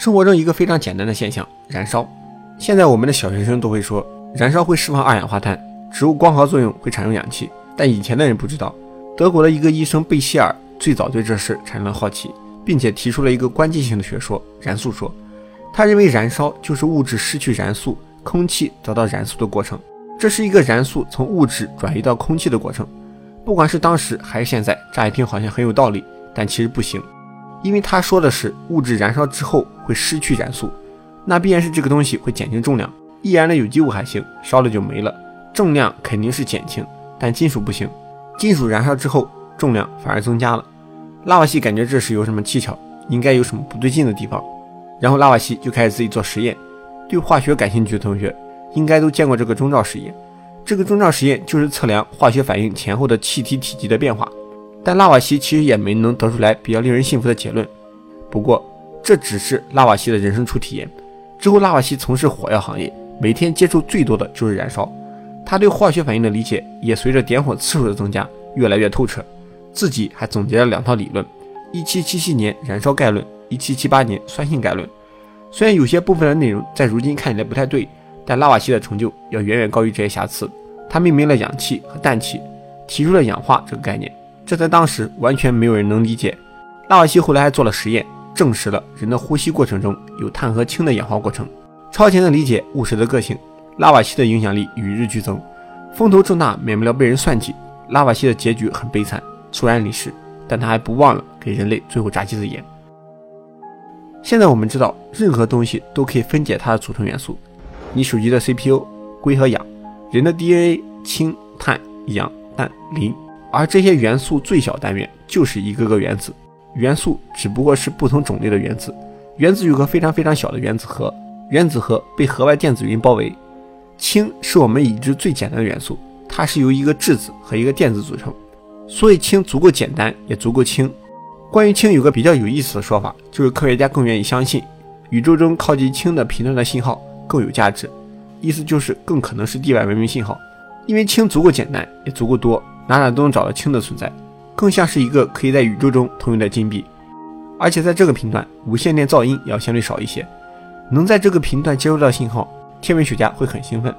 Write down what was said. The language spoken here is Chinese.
生活中一个非常简单的现象，燃烧。现在我们的小学生都会说，燃烧会释放二氧化碳，植物光合作用会产生氧气。但以前的人不知道，德国的一个医生贝希尔最早对这事产生了好奇，并且提出了一个关键性的学说——燃素说。他认为燃烧就是物质失去燃素，空气得到燃素的过程。这是一个燃素从物质转移到空气的过程。不管是当时还是现在，乍一听好像很有道理，但其实不行，因为他说的是物质燃烧之后会失去燃素，那必然是这个东西会减轻重量。易燃的有机物还行，烧了就没了，重量肯定是减轻，但金属不行，金属燃烧之后重量反而增加了。拉瓦锡感觉这是有什么蹊跷，应该有什么不对劲的地方，然后拉瓦锡就开始自己做实验。对化学感兴趣的同学应该都见过这个中照实验。这个中照实验就是测量化学反应前后的气体体积的变化，但拉瓦锡其实也没能得出来比较令人信服的结论。不过这只是拉瓦锡的人生初体验。之后拉瓦锡从事火药行业，每天接触最多的就是燃烧。他对化学反应的理解也随着点火次数的增加越来越透彻。自己还总结了两套理论：1777年燃烧概论，1778年酸性概论。虽然有些部分的内容在如今看起来不太对，但拉瓦锡的成就要远远高于这些瑕疵。他命名了氧气和氮气，提出了氧化这个概念，这在当时完全没有人能理解。拉瓦锡后来还做了实验，证实了人的呼吸过程中有碳和氢的氧化过程。超前的理解，务实的个性，拉瓦锡的影响力与日俱增，风头正大，免不了被人算计。拉瓦锡的结局很悲惨，猝然离世，但他还不忘了给人类最后扎几次眼。现在我们知道，任何东西都可以分解它的组成元素，你手机的 CPU，硅和氧。人的 DNA 氢、碳、氧、氮、磷，而这些元素最小单元就是一个个原子。元素只不过是不同种类的原子。原子有个非常非常小的原子核，原子核被核外电子云包围。氢是我们已知最简单的元素，它是由一个质子和一个电子组成，所以氢足够简单，也足够轻。关于氢，有个比较有意思的说法，就是科学家更愿意相信宇宙中靠近氢的频段的信号更有价值。意思就是更可能是地外文明信号，因为氢足够简单，也足够多，哪哪都能找到氢的存在，更像是一个可以在宇宙中通用的金币。而且在这个频段，无线电噪音要相对少一些，能在这个频段接收到信号，天文学家会很兴奋，